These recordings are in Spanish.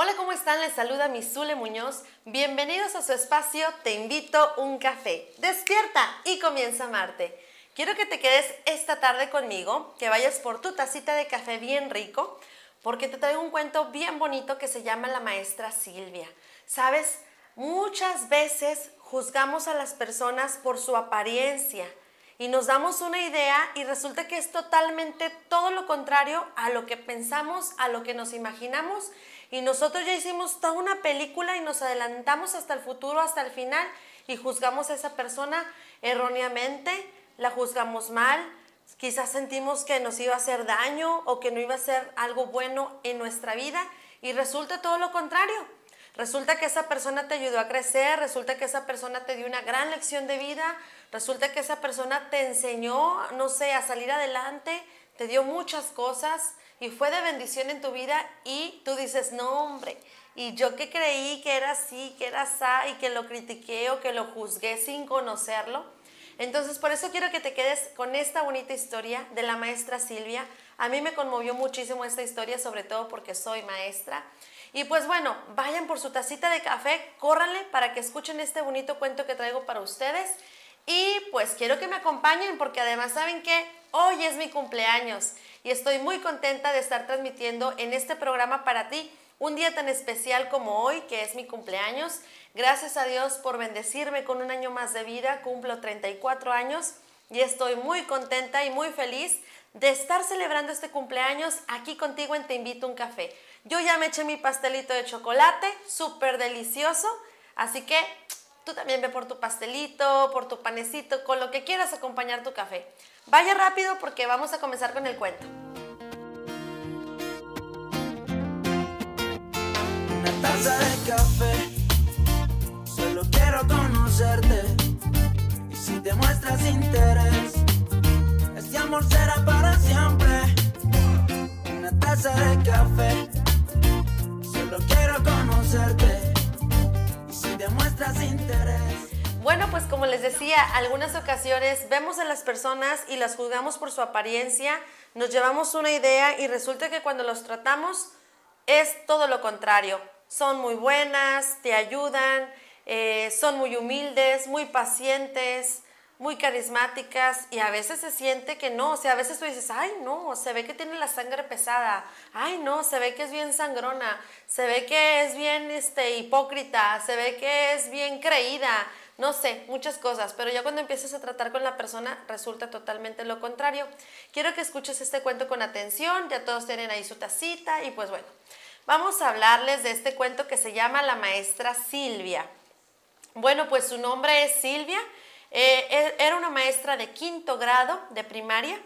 Hola, ¿cómo están? Les saluda Misule Muñoz. Bienvenidos a su espacio Te invito un café. Despierta y comienza a amarte. Quiero que te quedes esta tarde conmigo, que vayas por tu tacita de café bien rico, porque te traigo un cuento bien bonito que se llama La maestra Silvia. ¿Sabes? Muchas veces juzgamos a las personas por su apariencia y nos damos una idea y resulta que es totalmente todo lo contrario a lo que pensamos, a lo que nos imaginamos y nosotros ya hicimos toda una película y nos adelantamos hasta el futuro, hasta el final y juzgamos a esa persona erróneamente, la juzgamos mal, quizás sentimos que nos iba a hacer daño o que no iba a ser algo bueno en nuestra vida y resulta todo lo contrario. Resulta que esa persona te ayudó a crecer, resulta que esa persona te dio una gran lección de vida, resulta que esa persona te enseñó, no sé, a salir adelante, te dio muchas cosas y fue de bendición en tu vida y tú dices, no hombre, y yo que creí que era así, que era así y que lo critiqué o que lo juzgué sin conocerlo. Entonces, por eso quiero que te quedes con esta bonita historia de la maestra Silvia. A mí me conmovió muchísimo esta historia, sobre todo porque soy maestra. Y pues bueno, vayan por su tacita de café, córranle para que escuchen este bonito cuento que traigo para ustedes. Y pues quiero que me acompañen porque además saben que hoy es mi cumpleaños y estoy muy contenta de estar transmitiendo en este programa para ti un día tan especial como hoy, que es mi cumpleaños. Gracias a Dios por bendecirme con un año más de vida, cumplo 34 años y estoy muy contenta y muy feliz de estar celebrando este cumpleaños aquí contigo en Te Invito a un Café. Yo ya me eché mi pastelito de chocolate, súper delicioso, así que tú también ve por tu pastelito, por tu panecito, con lo que quieras acompañar tu café. Vaya rápido porque vamos a comenzar con el cuento. Una taza de café, solo quiero conocerte. Y si te muestras interés, este amor será para siempre. Una taza de café quiero conocerte. Y si demuestras interés. Bueno, pues como les decía, algunas ocasiones vemos a las personas y las juzgamos por su apariencia, nos llevamos una idea y resulta que cuando los tratamos es todo lo contrario. Son muy buenas, te ayudan, eh, son muy humildes, muy pacientes, muy carismáticas y a veces se siente que no, o sea, a veces tú dices, ay no, se ve que tiene la sangre pesada, ay no, se ve que es bien sangrona, se ve que es bien este, hipócrita, se ve que es bien creída, no sé, muchas cosas, pero ya cuando empiezas a tratar con la persona resulta totalmente lo contrario. Quiero que escuches este cuento con atención, ya todos tienen ahí su tacita y pues bueno, vamos a hablarles de este cuento que se llama La maestra Silvia. Bueno, pues su nombre es Silvia eh, e, era una maestra de quinto grado de primaria.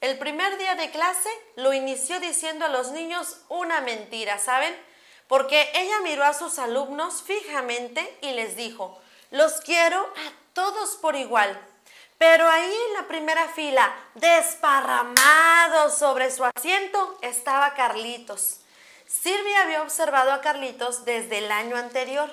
El primer día de clase lo inició diciendo a los niños una mentira, ¿saben? Porque ella miró a sus alumnos fijamente y les dijo, los quiero a todos por igual. Pero ahí en la primera fila, desparramado sobre su asiento, estaba Carlitos. Silvia había observado a Carlitos desde el año anterior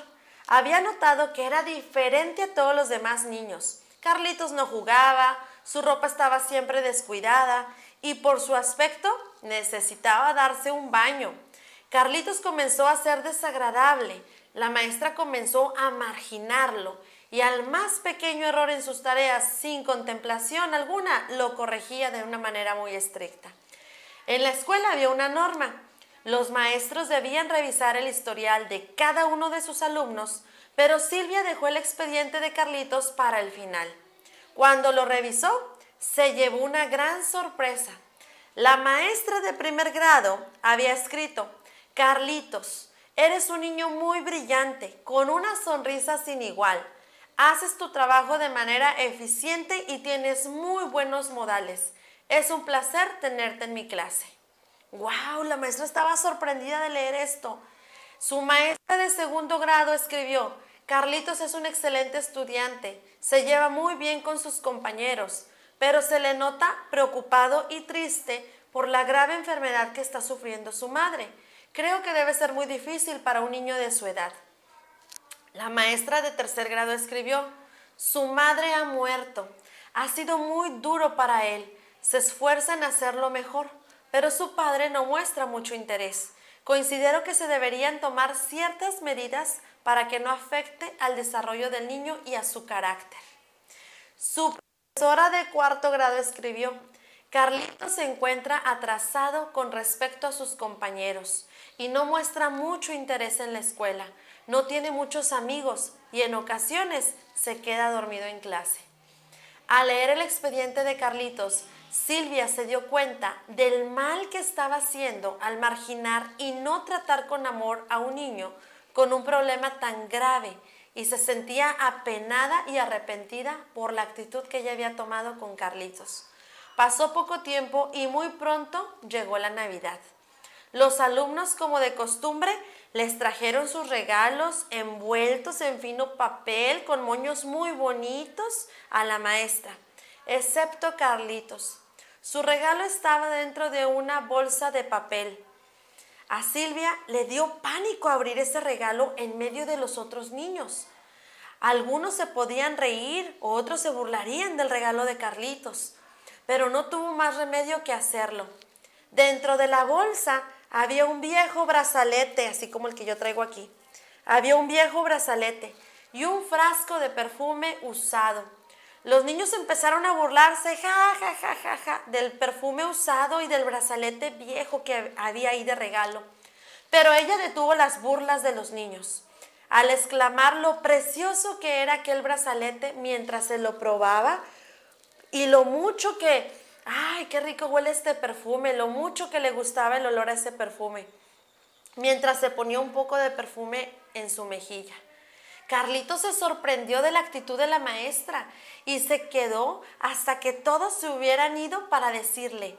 había notado que era diferente a todos los demás niños. Carlitos no jugaba, su ropa estaba siempre descuidada y por su aspecto necesitaba darse un baño. Carlitos comenzó a ser desagradable, la maestra comenzó a marginarlo y al más pequeño error en sus tareas, sin contemplación alguna, lo corregía de una manera muy estricta. En la escuela había una norma. Los maestros debían revisar el historial de cada uno de sus alumnos, pero Silvia dejó el expediente de Carlitos para el final. Cuando lo revisó, se llevó una gran sorpresa. La maestra de primer grado había escrito, Carlitos, eres un niño muy brillante, con una sonrisa sin igual. Haces tu trabajo de manera eficiente y tienes muy buenos modales. Es un placer tenerte en mi clase. ¡Wow! La maestra estaba sorprendida de leer esto. Su maestra de segundo grado escribió, Carlitos es un excelente estudiante, se lleva muy bien con sus compañeros, pero se le nota preocupado y triste por la grave enfermedad que está sufriendo su madre. Creo que debe ser muy difícil para un niño de su edad. La maestra de tercer grado escribió, su madre ha muerto, ha sido muy duro para él, se esfuerza en hacerlo mejor pero su padre no muestra mucho interés. considero que se deberían tomar ciertas medidas para que no afecte al desarrollo del niño y a su carácter. Su profesora de cuarto grado escribió, Carlito se encuentra atrasado con respecto a sus compañeros y no muestra mucho interés en la escuela, no tiene muchos amigos y en ocasiones se queda dormido en clase. Al leer el expediente de Carlitos, Silvia se dio cuenta del mal que estaba haciendo al marginar y no tratar con amor a un niño con un problema tan grave y se sentía apenada y arrepentida por la actitud que ella había tomado con Carlitos. Pasó poco tiempo y muy pronto llegó la Navidad. Los alumnos, como de costumbre, les trajeron sus regalos envueltos en fino papel con moños muy bonitos a la maestra, excepto Carlitos. Su regalo estaba dentro de una bolsa de papel. A Silvia le dio pánico abrir ese regalo en medio de los otros niños. Algunos se podían reír, otros se burlarían del regalo de Carlitos pero no tuvo más remedio que hacerlo. Dentro de la bolsa había un viejo brazalete, así como el que yo traigo aquí. Había un viejo brazalete y un frasco de perfume usado. Los niños empezaron a burlarse, ja, ja, ja, ja, ja, del perfume usado y del brazalete viejo que había ahí de regalo. Pero ella detuvo las burlas de los niños. Al exclamar lo precioso que era aquel brazalete mientras se lo probaba, y lo mucho que, ay, qué rico huele este perfume, lo mucho que le gustaba el olor a ese perfume, mientras se ponía un poco de perfume en su mejilla. Carlito se sorprendió de la actitud de la maestra y se quedó hasta que todos se hubieran ido para decirle,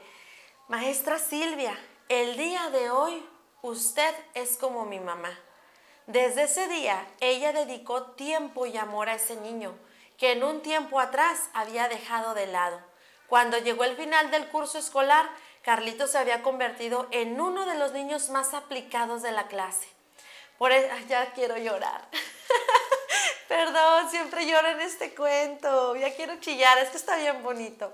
Maestra Silvia, el día de hoy usted es como mi mamá. Desde ese día ella dedicó tiempo y amor a ese niño que en un tiempo atrás había dejado de lado. Cuando llegó el final del curso escolar, Carlito se había convertido en uno de los niños más aplicados de la clase. Por eso, ya quiero llorar. Perdón, siempre lloro en este cuento. Ya quiero chillar, es que está bien bonito.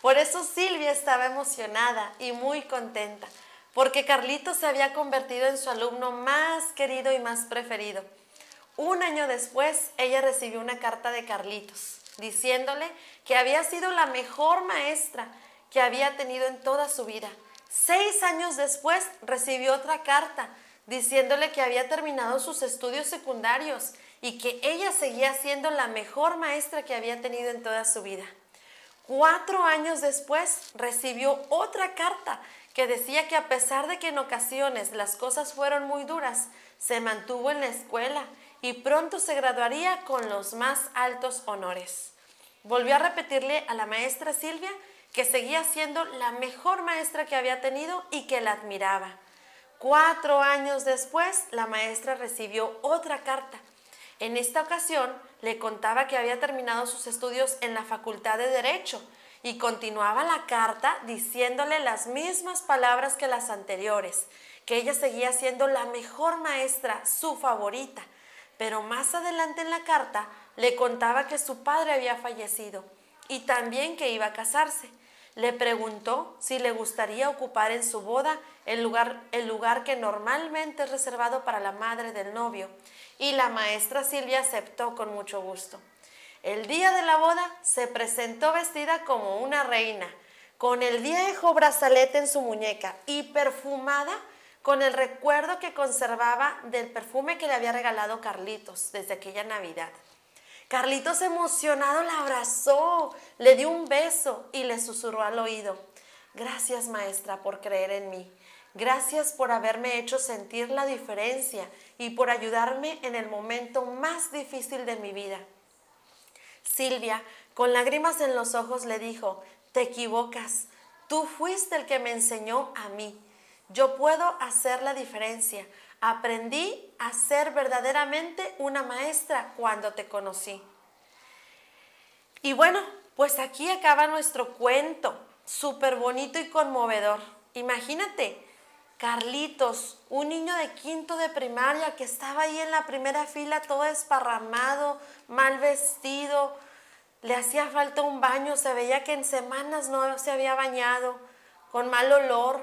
Por eso Silvia estaba emocionada y muy contenta, porque Carlito se había convertido en su alumno más querido y más preferido. Un año después, ella recibió una carta de Carlitos diciéndole que había sido la mejor maestra que había tenido en toda su vida. Seis años después recibió otra carta diciéndole que había terminado sus estudios secundarios y que ella seguía siendo la mejor maestra que había tenido en toda su vida. Cuatro años después recibió otra carta que decía que a pesar de que en ocasiones las cosas fueron muy duras, se mantuvo en la escuela y pronto se graduaría con los más altos honores. Volvió a repetirle a la maestra Silvia que seguía siendo la mejor maestra que había tenido y que la admiraba. Cuatro años después, la maestra recibió otra carta. En esta ocasión, le contaba que había terminado sus estudios en la Facultad de Derecho y continuaba la carta diciéndole las mismas palabras que las anteriores, que ella seguía siendo la mejor maestra, su favorita, pero más adelante en la carta le contaba que su padre había fallecido y también que iba a casarse. Le preguntó si le gustaría ocupar en su boda el lugar, el lugar que normalmente es reservado para la madre del novio, y la maestra Silvia aceptó con mucho gusto. El día de la boda se presentó vestida como una reina, con el viejo brazalete en su muñeca y perfumada con el recuerdo que conservaba del perfume que le había regalado Carlitos desde aquella Navidad. Carlitos emocionado la abrazó, le dio un beso y le susurró al oído, gracias maestra por creer en mí, gracias por haberme hecho sentir la diferencia y por ayudarme en el momento más difícil de mi vida. Silvia, con lágrimas en los ojos, le dijo, te equivocas, tú fuiste el que me enseñó a mí yo puedo hacer la diferencia. Aprendí a ser verdaderamente una maestra cuando te conocí. Y bueno, pues aquí acaba nuestro cuento, súper bonito y conmovedor. Imagínate, Carlitos, un niño de quinto de primaria que estaba ahí en la primera fila todo esparramado, mal vestido, le hacía falta un baño, se veía que en semanas no se había bañado, con mal olor,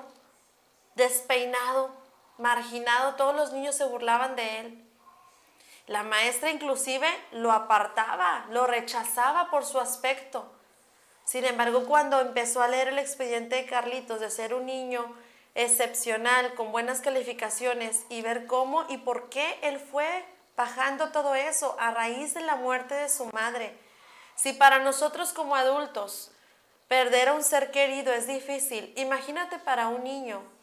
despeinado, marginado, todos los niños se burlaban de él. La maestra inclusive lo apartaba, lo rechazaba por su aspecto. Sin embargo, cuando empezó a leer el expediente de Carlitos de ser un niño excepcional, con buenas calificaciones, y ver cómo y por qué él fue bajando todo eso a raíz de la muerte de su madre. Si para nosotros como adultos perder a un ser querido es difícil, imagínate para un niño.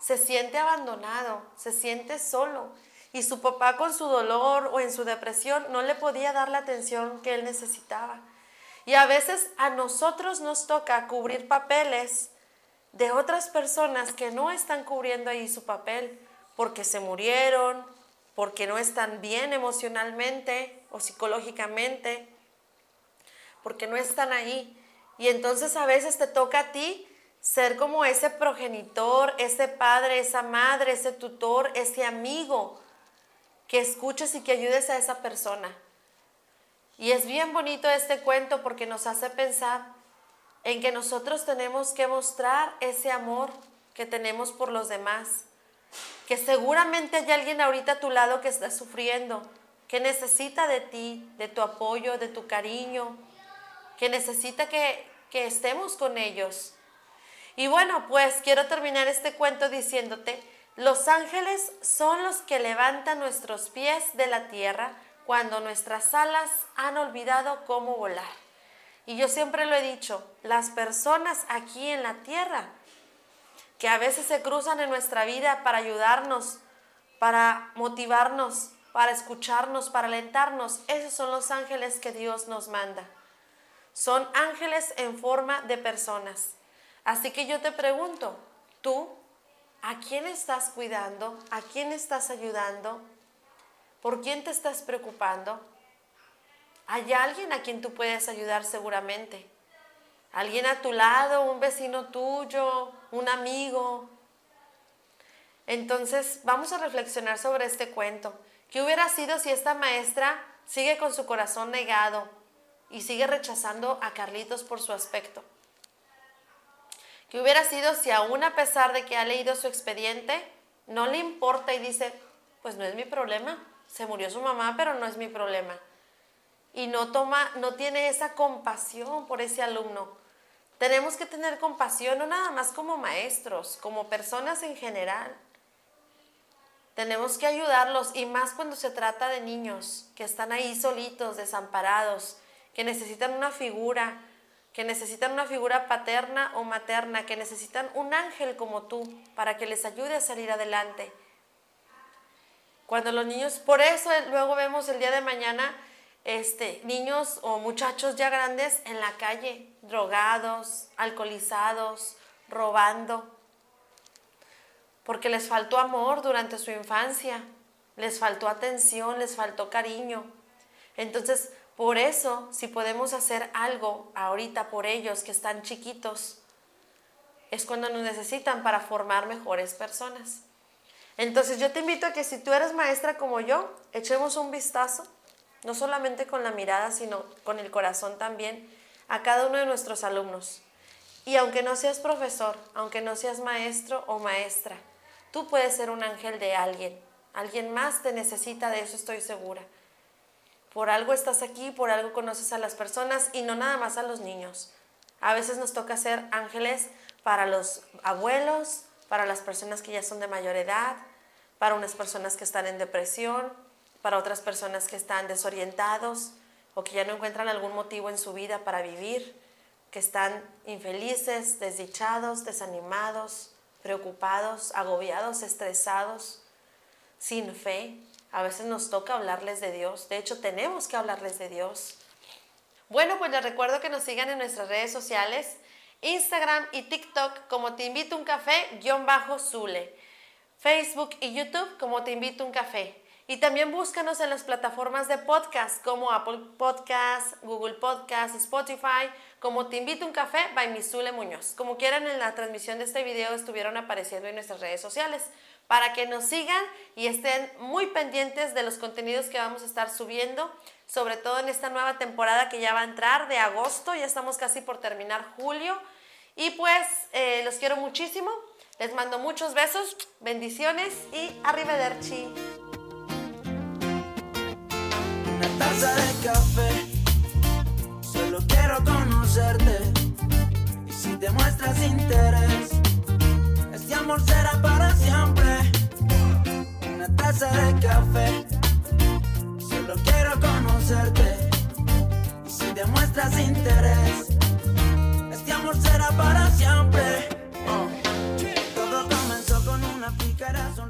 Se siente abandonado, se siente solo y su papá con su dolor o en su depresión no le podía dar la atención que él necesitaba. Y a veces a nosotros nos toca cubrir papeles de otras personas que no están cubriendo ahí su papel porque se murieron, porque no están bien emocionalmente o psicológicamente, porque no están ahí. Y entonces a veces te toca a ti ser como ese progenitor, ese padre, esa madre, ese tutor, ese amigo que escuches y que ayudes a esa persona. Y es bien bonito este cuento porque nos hace pensar en que nosotros tenemos que mostrar ese amor que tenemos por los demás. Que seguramente hay alguien ahorita a tu lado que está sufriendo, que necesita de ti, de tu apoyo, de tu cariño, que necesita que, que estemos con ellos. Y bueno, pues quiero terminar este cuento diciéndote los ángeles son los que levantan nuestros pies de la tierra cuando nuestras alas han olvidado cómo volar. Y yo siempre lo he dicho, las personas aquí en la tierra que a veces se cruzan en nuestra vida para ayudarnos, para motivarnos, para escucharnos, para alentarnos, esos son los ángeles que Dios nos manda. Son ángeles en forma de personas. Así que yo te pregunto, ¿tú ¿A quién estás cuidando? ¿A quién estás ayudando? ¿Por quién te estás preocupando? Hay alguien a quien tú puedes ayudar seguramente. Alguien a tu lado, un vecino tuyo, un amigo. Entonces vamos a reflexionar sobre este cuento. ¿Qué hubiera sido si esta maestra sigue con su corazón negado y sigue rechazando a Carlitos por su aspecto? ¿Qué hubiera sido si aún a pesar de que ha leído su expediente, no le importa y dice, pues no es mi problema, se murió su mamá, pero no es mi problema? Y no toma, no tiene esa compasión por ese alumno. Tenemos que tener compasión no nada más como maestros, como personas en general. Tenemos que ayudarlos y más cuando se trata de niños que están ahí solitos, desamparados, que necesitan una figura, que necesitan una figura paterna o materna, que necesitan un ángel como tú para que les ayude a salir adelante. Cuando los niños, por eso luego vemos el día de mañana este, niños o muchachos ya grandes en la calle, drogados, alcoholizados, robando, porque les faltó amor durante su infancia, les faltó atención, les faltó cariño. Entonces, por eso, si podemos hacer algo ahorita por ellos que están chiquitos, es cuando nos necesitan para formar mejores personas. Entonces yo te invito a que si tú eres maestra como yo, echemos un vistazo, no solamente con la mirada, sino con el corazón también, a cada uno de nuestros alumnos. Y aunque no seas profesor, aunque no seas maestro o maestra, tú puedes ser un ángel de alguien. Alguien más te necesita, de eso estoy segura. Por algo estás aquí, por algo conoces a las personas y no nada más a los niños. A veces nos toca ser ángeles para los abuelos, para las personas que ya son de mayor edad, para unas personas que están en depresión, para otras personas que están desorientados o que ya no encuentran algún motivo en su vida para vivir, que están infelices, desdichados, desanimados, preocupados, agobiados, estresados, sin fe. A veces nos toca hablarles de Dios. De hecho, tenemos que hablarles de Dios. Bueno, pues les recuerdo que nos sigan en nuestras redes sociales, Instagram y TikTok como Te Invito un Café, guion bajo Zule. Facebook y YouTube como Te Invito un Café. Y también búscanos en las plataformas de podcast como Apple Podcast, Google Podcast, Spotify, como Te Invito un Café by Misule Muñoz. Como quieran, en la transmisión de este video estuvieron apareciendo en nuestras redes sociales para que nos sigan y estén muy pendientes de los contenidos que vamos a estar subiendo, sobre todo en esta nueva temporada que ya va a entrar de agosto, ya estamos casi por terminar julio. Y pues eh, los quiero muchísimo, les mando muchos besos, bendiciones y arrivederci. Una taza de café, solo quiero conocerte. Y si te muestras interés, este amor será para siempre taza de café. Solo quiero conocerte. Y si demuestras interés, este amor será para siempre. Uh. Todo comenzó con una picarazón.